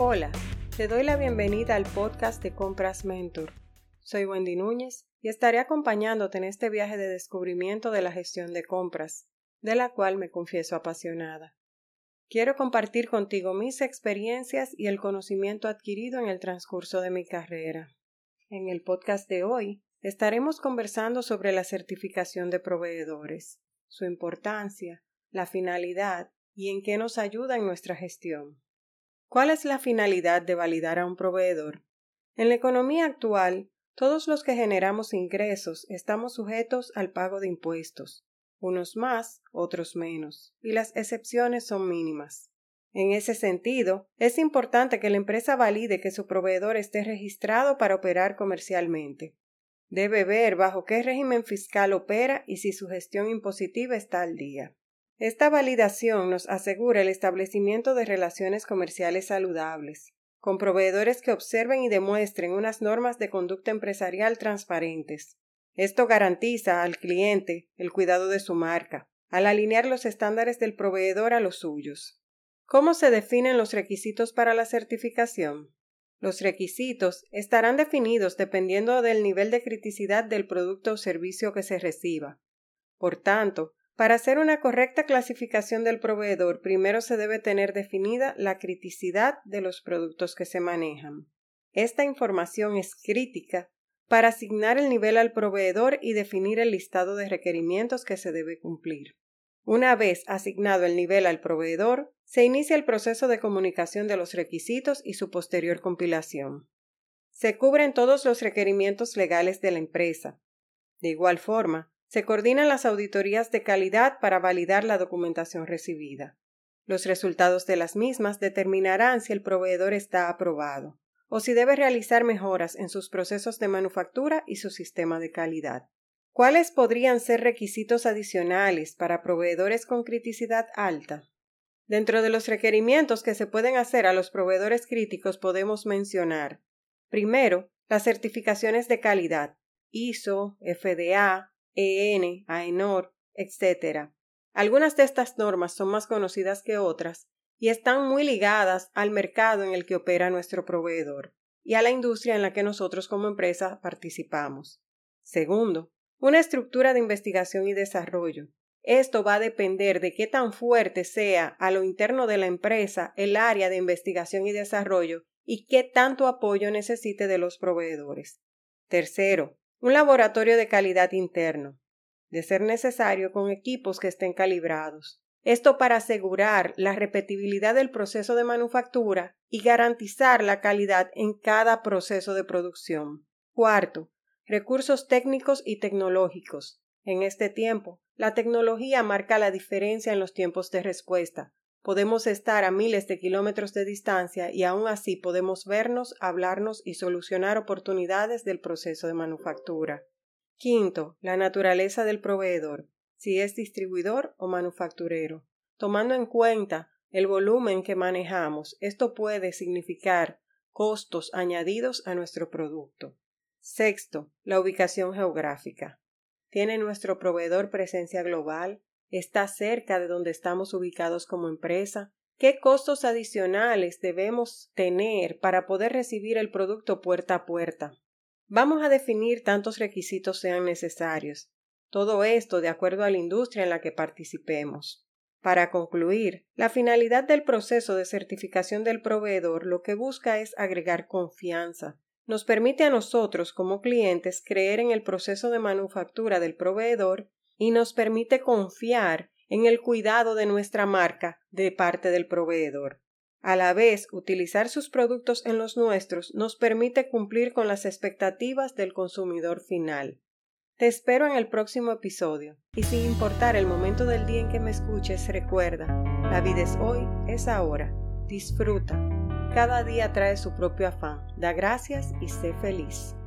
Hola, te doy la bienvenida al podcast de Compras Mentor. Soy Wendy Núñez y estaré acompañándote en este viaje de descubrimiento de la gestión de compras, de la cual me confieso apasionada. Quiero compartir contigo mis experiencias y el conocimiento adquirido en el transcurso de mi carrera. En el podcast de hoy estaremos conversando sobre la certificación de proveedores, su importancia, la finalidad y en qué nos ayuda en nuestra gestión. ¿Cuál es la finalidad de validar a un proveedor? En la economía actual, todos los que generamos ingresos estamos sujetos al pago de impuestos, unos más, otros menos, y las excepciones son mínimas. En ese sentido, es importante que la empresa valide que su proveedor esté registrado para operar comercialmente. Debe ver bajo qué régimen fiscal opera y si su gestión impositiva está al día. Esta validación nos asegura el establecimiento de relaciones comerciales saludables, con proveedores que observen y demuestren unas normas de conducta empresarial transparentes. Esto garantiza al cliente el cuidado de su marca, al alinear los estándares del proveedor a los suyos. ¿Cómo se definen los requisitos para la certificación? Los requisitos estarán definidos dependiendo del nivel de criticidad del producto o servicio que se reciba. Por tanto, para hacer una correcta clasificación del proveedor, primero se debe tener definida la criticidad de los productos que se manejan. Esta información es crítica para asignar el nivel al proveedor y definir el listado de requerimientos que se debe cumplir. Una vez asignado el nivel al proveedor, se inicia el proceso de comunicación de los requisitos y su posterior compilación. Se cubren todos los requerimientos legales de la empresa. De igual forma, se coordinan las auditorías de calidad para validar la documentación recibida. Los resultados de las mismas determinarán si el proveedor está aprobado o si debe realizar mejoras en sus procesos de manufactura y su sistema de calidad. ¿Cuáles podrían ser requisitos adicionales para proveedores con criticidad alta? Dentro de los requerimientos que se pueden hacer a los proveedores críticos podemos mencionar, primero, las certificaciones de calidad, ISO, FDA, EN, AENOR, etc. Algunas de estas normas son más conocidas que otras y están muy ligadas al mercado en el que opera nuestro proveedor y a la industria en la que nosotros como empresa participamos. Segundo, una estructura de investigación y desarrollo. Esto va a depender de qué tan fuerte sea a lo interno de la empresa el área de investigación y desarrollo y qué tanto apoyo necesite de los proveedores. Tercero, un laboratorio de calidad interno, de ser necesario con equipos que estén calibrados. Esto para asegurar la repetibilidad del proceso de manufactura y garantizar la calidad en cada proceso de producción. Cuarto, recursos técnicos y tecnológicos. En este tiempo, la tecnología marca la diferencia en los tiempos de respuesta, Podemos estar a miles de kilómetros de distancia y aún así podemos vernos, hablarnos y solucionar oportunidades del proceso de manufactura. Quinto, la naturaleza del proveedor, si es distribuidor o manufacturero. Tomando en cuenta el volumen que manejamos, esto puede significar costos añadidos a nuestro producto. Sexto, la ubicación geográfica. ¿Tiene nuestro proveedor presencia global? Está cerca de donde estamos ubicados como empresa, qué costos adicionales debemos tener para poder recibir el producto puerta a puerta. Vamos a definir tantos requisitos sean necesarios. Todo esto de acuerdo a la industria en la que participemos. Para concluir, la finalidad del proceso de certificación del proveedor lo que busca es agregar confianza. Nos permite a nosotros como clientes creer en el proceso de manufactura del proveedor y nos permite confiar en el cuidado de nuestra marca de parte del proveedor. A la vez, utilizar sus productos en los nuestros nos permite cumplir con las expectativas del consumidor final. Te espero en el próximo episodio y sin importar el momento del día en que me escuches, recuerda, la vida es hoy, es ahora. Disfruta. Cada día trae su propio afán. Da gracias y sé feliz.